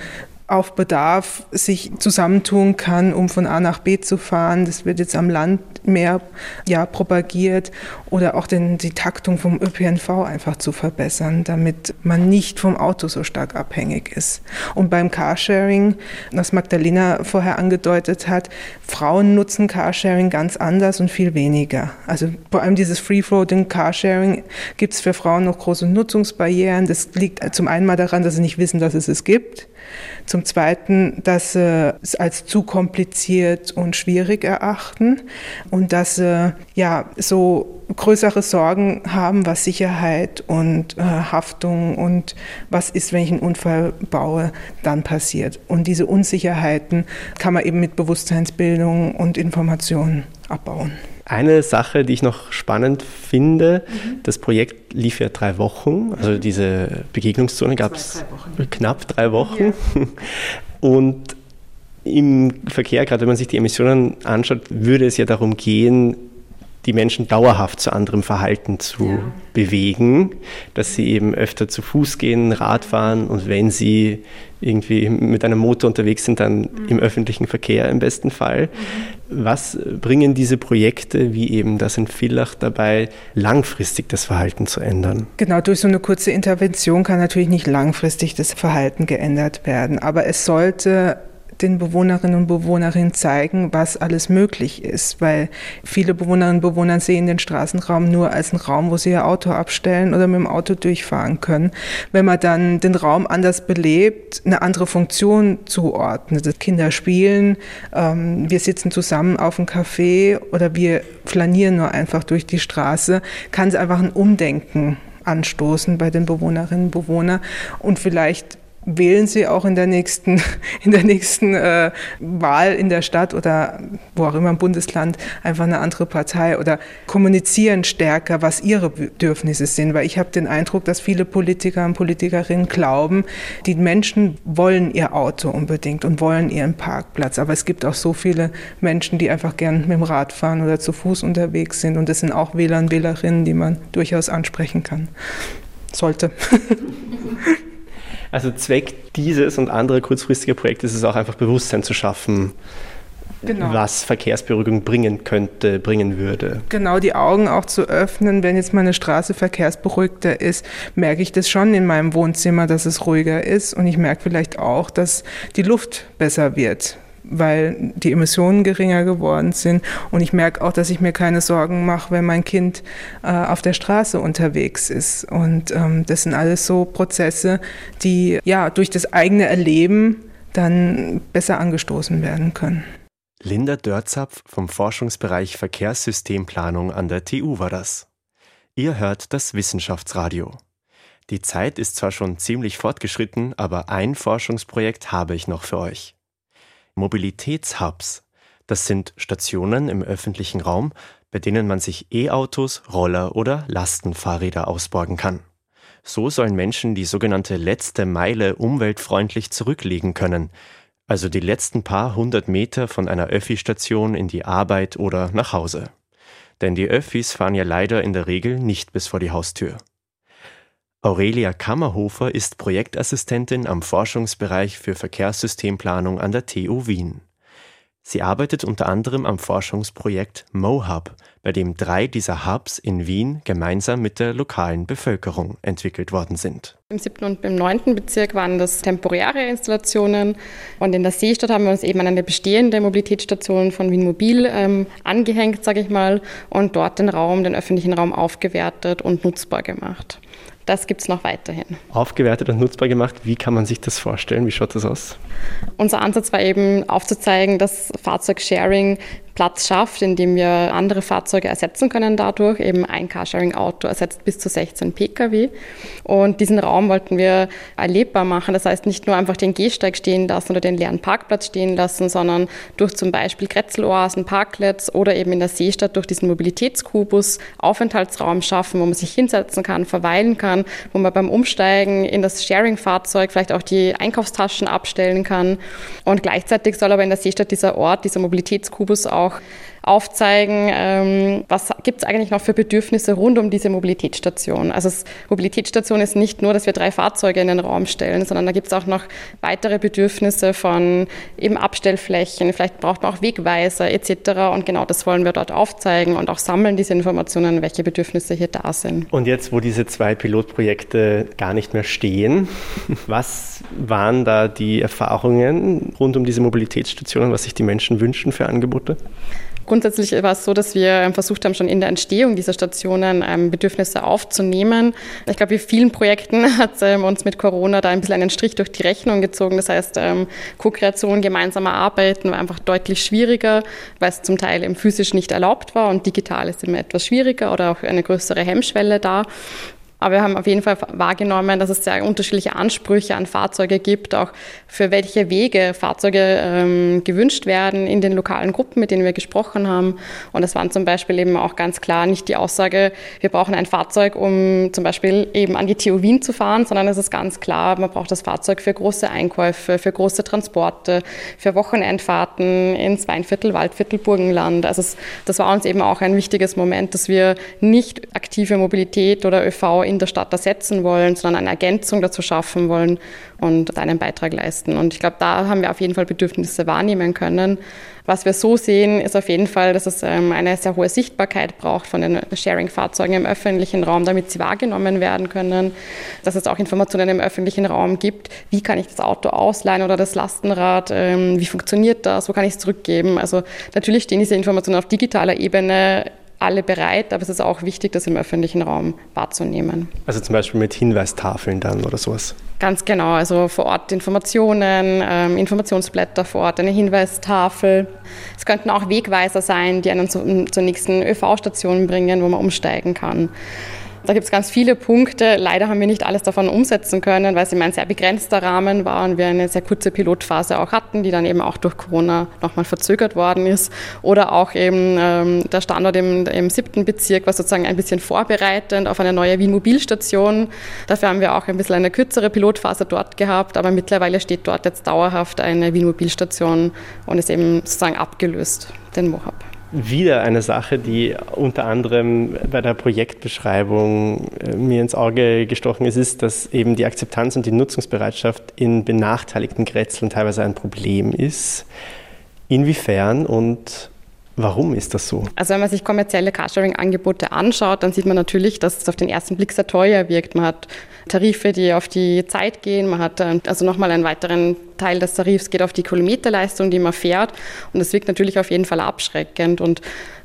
auf Bedarf sich zusammentun kann, um von A nach B zu fahren. Das wird jetzt am Land mehr ja, propagiert oder auch den, die Taktung vom ÖPNV einfach zu verbessern, damit man nicht vom Auto so stark abhängig ist. Und beim Carsharing, was Magdalena vorher angedeutet hat, Frauen nutzen Carsharing ganz anders und viel weniger. Also vor allem dieses Free-Floating Carsharing gibt es für Frauen noch große Nutzungsbarrieren. Das liegt zum einen mal daran, dass sie nicht wissen, dass es es gibt. Zum Zweiten, dass sie es als zu kompliziert und schwierig erachten und dass sie ja so größere Sorgen haben, was Sicherheit und äh, Haftung und was ist, wenn ich einen Unfall baue, dann passiert. Und diese Unsicherheiten kann man eben mit Bewusstseinsbildung und Information abbauen. Eine Sache, die ich noch spannend finde, mhm. das Projekt lief ja drei Wochen, also diese Begegnungszone gab es knapp drei Wochen. Ja. Und im Verkehr, gerade wenn man sich die Emissionen anschaut, würde es ja darum gehen, die Menschen dauerhaft zu anderem Verhalten zu ja. bewegen, dass sie eben öfter zu Fuß gehen, Radfahren und wenn sie irgendwie mit einem Motor unterwegs sind, dann mhm. im öffentlichen Verkehr im besten Fall. Mhm. Was bringen diese Projekte wie eben das in Villach dabei, langfristig das Verhalten zu ändern? Genau, durch so eine kurze Intervention kann natürlich nicht langfristig das Verhalten geändert werden, aber es sollte den Bewohnerinnen und Bewohnerinnen zeigen, was alles möglich ist, weil viele Bewohnerinnen und Bewohner sehen den Straßenraum nur als einen Raum, wo sie ihr Auto abstellen oder mit dem Auto durchfahren können. Wenn man dann den Raum anders belebt, eine andere Funktion zuordnet, Kinder spielen, ähm, wir sitzen zusammen auf einem Café oder wir flanieren nur einfach durch die Straße, kann es einfach ein Umdenken anstoßen bei den Bewohnerinnen und Bewohnern und vielleicht wählen sie auch in der nächsten, in der nächsten äh, Wahl in der Stadt oder wo auch immer im Bundesland einfach eine andere Partei oder kommunizieren stärker, was ihre Bedürfnisse sind. Weil ich habe den Eindruck, dass viele Politiker und Politikerinnen glauben, die Menschen wollen ihr Auto unbedingt und wollen ihren Parkplatz. Aber es gibt auch so viele Menschen, die einfach gern mit dem Rad fahren oder zu Fuß unterwegs sind. Und das sind auch Wähler und Wählerinnen, die man durchaus ansprechen kann. Sollte. Also Zweck dieses und anderer kurzfristiger Projekte ist es auch einfach Bewusstsein zu schaffen, Genau. was Verkehrsberuhigung bringen könnte, bringen würde. Genau, die Augen auch zu öffnen. Wenn jetzt meine Straße verkehrsberuhigter ist, merke ich das schon in meinem Wohnzimmer, dass es ruhiger ist. Und ich merke vielleicht auch, dass die Luft besser wird weil die Emissionen geringer geworden sind. Und ich merke auch, dass ich mir keine Sorgen mache, wenn mein Kind äh, auf der Straße unterwegs ist. Und ähm, das sind alles so Prozesse, die ja durch das eigene Erleben dann besser angestoßen werden können. Linda Dörzapf vom Forschungsbereich Verkehrssystemplanung an der TU war das. Ihr hört das Wissenschaftsradio. Die Zeit ist zwar schon ziemlich fortgeschritten, aber ein Forschungsprojekt habe ich noch für euch. Mobilitätshubs. Das sind Stationen im öffentlichen Raum, bei denen man sich E-Autos, Roller oder Lastenfahrräder ausborgen kann. So sollen Menschen die sogenannte letzte Meile umweltfreundlich zurücklegen können, also die letzten paar hundert Meter von einer Öffi-Station in die Arbeit oder nach Hause. Denn die Öffis fahren ja leider in der Regel nicht bis vor die Haustür. Aurelia Kammerhofer ist Projektassistentin am Forschungsbereich für Verkehrssystemplanung an der TU Wien. Sie arbeitet unter anderem am Forschungsprojekt MoHub, bei dem drei dieser Hubs in Wien gemeinsam mit der lokalen Bevölkerung entwickelt worden sind. Im siebten und im neunten Bezirk waren das temporäre Installationen und in der Seestadt haben wir uns eben an eine bestehende Mobilitätsstation von Wien Mobil ähm, angehängt, sage ich mal, und dort den Raum, den öffentlichen Raum aufgewertet und nutzbar gemacht das gibt es noch weiterhin. Aufgewertet und nutzbar gemacht, wie kann man sich das vorstellen? Wie schaut das aus? Unser Ansatz war eben aufzuzeigen, dass Fahrzeugsharing Platz schafft, indem wir andere Fahrzeuge ersetzen können dadurch. Eben ein Carsharing-Auto ersetzt bis zu 16 Pkw. Und diesen Raum wollten wir erlebbar machen. Das heißt, nicht nur einfach den Gehsteig stehen lassen oder den leeren Parkplatz stehen lassen, sondern durch zum Beispiel Kretzeloasen, Parklets oder eben in der Seestadt durch diesen Mobilitätskubus Aufenthaltsraum schaffen, wo man sich hinsetzen kann, verweilen kann, wo man beim Umsteigen in das Sharing-Fahrzeug vielleicht auch die Einkaufstaschen abstellen kann. Und gleichzeitig soll aber in der Seestadt dieser Ort, dieser Mobilitätskubus auch auch aufzeigen, ähm, was gibt es eigentlich noch für Bedürfnisse rund um diese Mobilitätsstation. Also Mobilitätsstation ist nicht nur, dass wir drei Fahrzeuge in den Raum stellen, sondern da gibt es auch noch weitere Bedürfnisse von eben Abstellflächen, vielleicht braucht man auch Wegweiser etc. Und genau das wollen wir dort aufzeigen und auch sammeln diese Informationen, welche Bedürfnisse hier da sind. Und jetzt, wo diese zwei Pilotprojekte gar nicht mehr stehen, was waren da die Erfahrungen rund um diese Mobilitätsstationen, was sich die Menschen wünschen für Angebote? Grundsätzlich war es so, dass wir versucht haben, schon in der Entstehung dieser Stationen ähm, Bedürfnisse aufzunehmen. Ich glaube, wie vielen Projekten hat ähm, uns mit Corona da ein bisschen einen Strich durch die Rechnung gezogen. Das heißt, ähm, Co-Kreation, gemeinsamer Arbeiten war einfach deutlich schwieriger, weil es zum Teil eben physisch nicht erlaubt war und digital ist immer etwas schwieriger oder auch eine größere Hemmschwelle da. Aber wir haben auf jeden Fall wahrgenommen, dass es sehr unterschiedliche Ansprüche an Fahrzeuge gibt, auch für welche Wege Fahrzeuge ähm, gewünscht werden in den lokalen Gruppen, mit denen wir gesprochen haben. Und es waren zum Beispiel eben auch ganz klar nicht die Aussage, wir brauchen ein Fahrzeug, um zum Beispiel eben an die TU Wien zu fahren, sondern es ist ganz klar, man braucht das Fahrzeug für große Einkäufe, für große Transporte, für Wochenendfahrten ins Weinviertel, Waldviertel, Burgenland. Also es, das war uns eben auch ein wichtiges Moment, dass wir nicht aktive Mobilität oder ÖV in der Stadt ersetzen wollen, sondern eine Ergänzung dazu schaffen wollen und einen Beitrag leisten. Und ich glaube, da haben wir auf jeden Fall Bedürfnisse wahrnehmen können Was wir so sehen, ist auf jeden Fall, dass es ähm, eine sehr hohe Sichtbarkeit braucht von den Sharing-Fahrzeugen im öffentlichen Raum, damit sie wahrgenommen werden können. Dass es auch Informationen im öffentlichen Raum gibt. Wie kann ich das Auto ausleihen oder das Lastenrad? Ähm, wie funktioniert das? Wo kann ich es zurückgeben? Also natürlich stehen diese Informationen auf digitaler Ebene alle bereit, aber es ist auch wichtig, das im öffentlichen Raum wahrzunehmen. Also zum Beispiel mit Hinweistafeln dann oder sowas? Ganz genau, also vor Ort Informationen, ähm, Informationsblätter vor Ort, eine Hinweistafel. Es könnten auch Wegweiser sein, die einen zu, zur nächsten ÖV-Station bringen, wo man umsteigen kann. Da gibt es ganz viele Punkte. Leider haben wir nicht alles davon umsetzen können, weil es immer ein sehr begrenzter Rahmen war und wir eine sehr kurze Pilotphase auch hatten, die dann eben auch durch Corona nochmal verzögert worden ist. Oder auch eben ähm, der Standort im, im siebten Bezirk war sozusagen ein bisschen vorbereitend auf eine neue Wien-Mobilstation. Dafür haben wir auch ein bisschen eine kürzere Pilotphase dort gehabt, aber mittlerweile steht dort jetzt dauerhaft eine Wien-Mobilstation und ist eben sozusagen abgelöst, den Mohab wieder eine Sache, die unter anderem bei der Projektbeschreibung äh, mir ins Auge gestochen ist, ist, dass eben die Akzeptanz und die Nutzungsbereitschaft in benachteiligten Grätzeln teilweise ein Problem ist. Inwiefern und Warum ist das so? Also wenn man sich kommerzielle Carsharing-Angebote anschaut, dann sieht man natürlich, dass es auf den ersten Blick sehr teuer wirkt. Man hat Tarife, die auf die Zeit gehen, man hat ähm, also nochmal einen weiteren Teil des Tarifs geht auf die Kilometerleistung, die man fährt und das wirkt natürlich auf jeden Fall abschreckend und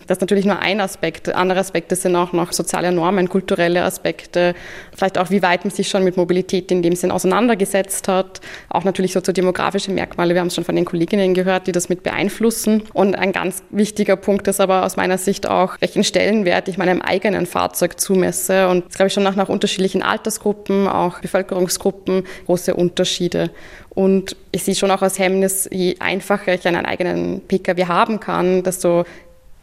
das ist natürlich nur ein Aspekt. Andere Aspekte sind auch noch soziale Normen, kulturelle Aspekte, vielleicht auch, wie weit man sich schon mit Mobilität in dem Sinn auseinandergesetzt hat. Auch natürlich soziodemografische Merkmale, wir haben es schon von den Kolleginnen gehört, die das mit beeinflussen. Und ein ganz wichtiger Punkt ist aber aus meiner Sicht auch, welchen Stellenwert ich meinem eigenen Fahrzeug zumesse. Und das glaube ich schon nach, nach unterschiedlichen Altersgruppen, auch Bevölkerungsgruppen, große Unterschiede. Und ich sehe schon auch als Hemmnis, je einfacher ich einen eigenen Pkw haben kann, desto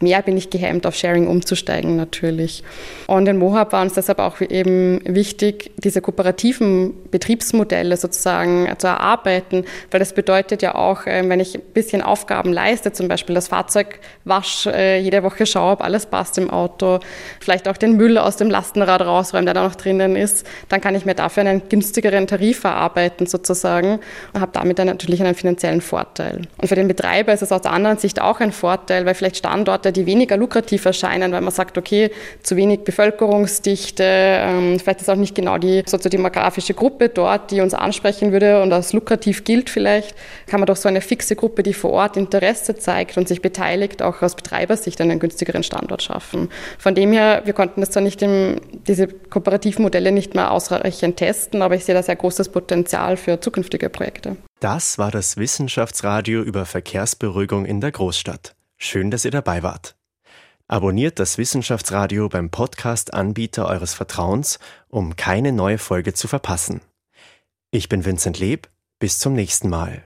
mehr bin ich gehemmt, auf Sharing umzusteigen natürlich. Und in Mohab war uns deshalb auch eben wichtig, diese kooperativen Betriebsmodelle sozusagen zu erarbeiten, weil das bedeutet ja auch, ähm, wenn ich ein bisschen Aufgaben leiste, zum Beispiel das Fahrzeug wasch, äh, jede Woche schaue, ob alles passt im Auto, vielleicht auch den Müll aus dem Lastenrad rausräumen, der da noch drinnen ist, dann kann ich mir dafür einen günstigeren Tarif erarbeiten sozusagen und habe damit dann natürlich einen finanziellen Vorteil. Und für den Betreiber ist es aus der anderen Sicht auch ein Vorteil, weil vielleicht Standorte, die weniger lukrativ erscheinen, weil man sagt, okay, zu wenig Bevölkerungsdichte, ähm, vielleicht ist auch nicht genau die soziodemografische Gruppe dort, die uns ansprechen würde und als lukrativ gilt vielleicht, kann man doch so eine fixe Gruppe, die vor Ort Interesse zeigt und sich beteiligt, auch aus Betreibersicht einen günstigeren Standort schaffen. Von dem her, wir konnten das zwar nicht im, diese kooperativen Modelle nicht mehr ausreichend testen, aber ich sehe da sehr großes Potenzial für zukünftige Projekte. Das war das Wissenschaftsradio über Verkehrsberuhigung in der Großstadt. Schön, dass ihr dabei wart. Abonniert das Wissenschaftsradio beim Podcast-Anbieter eures Vertrauens, um keine neue Folge zu verpassen. Ich bin Vincent Leb, bis zum nächsten Mal.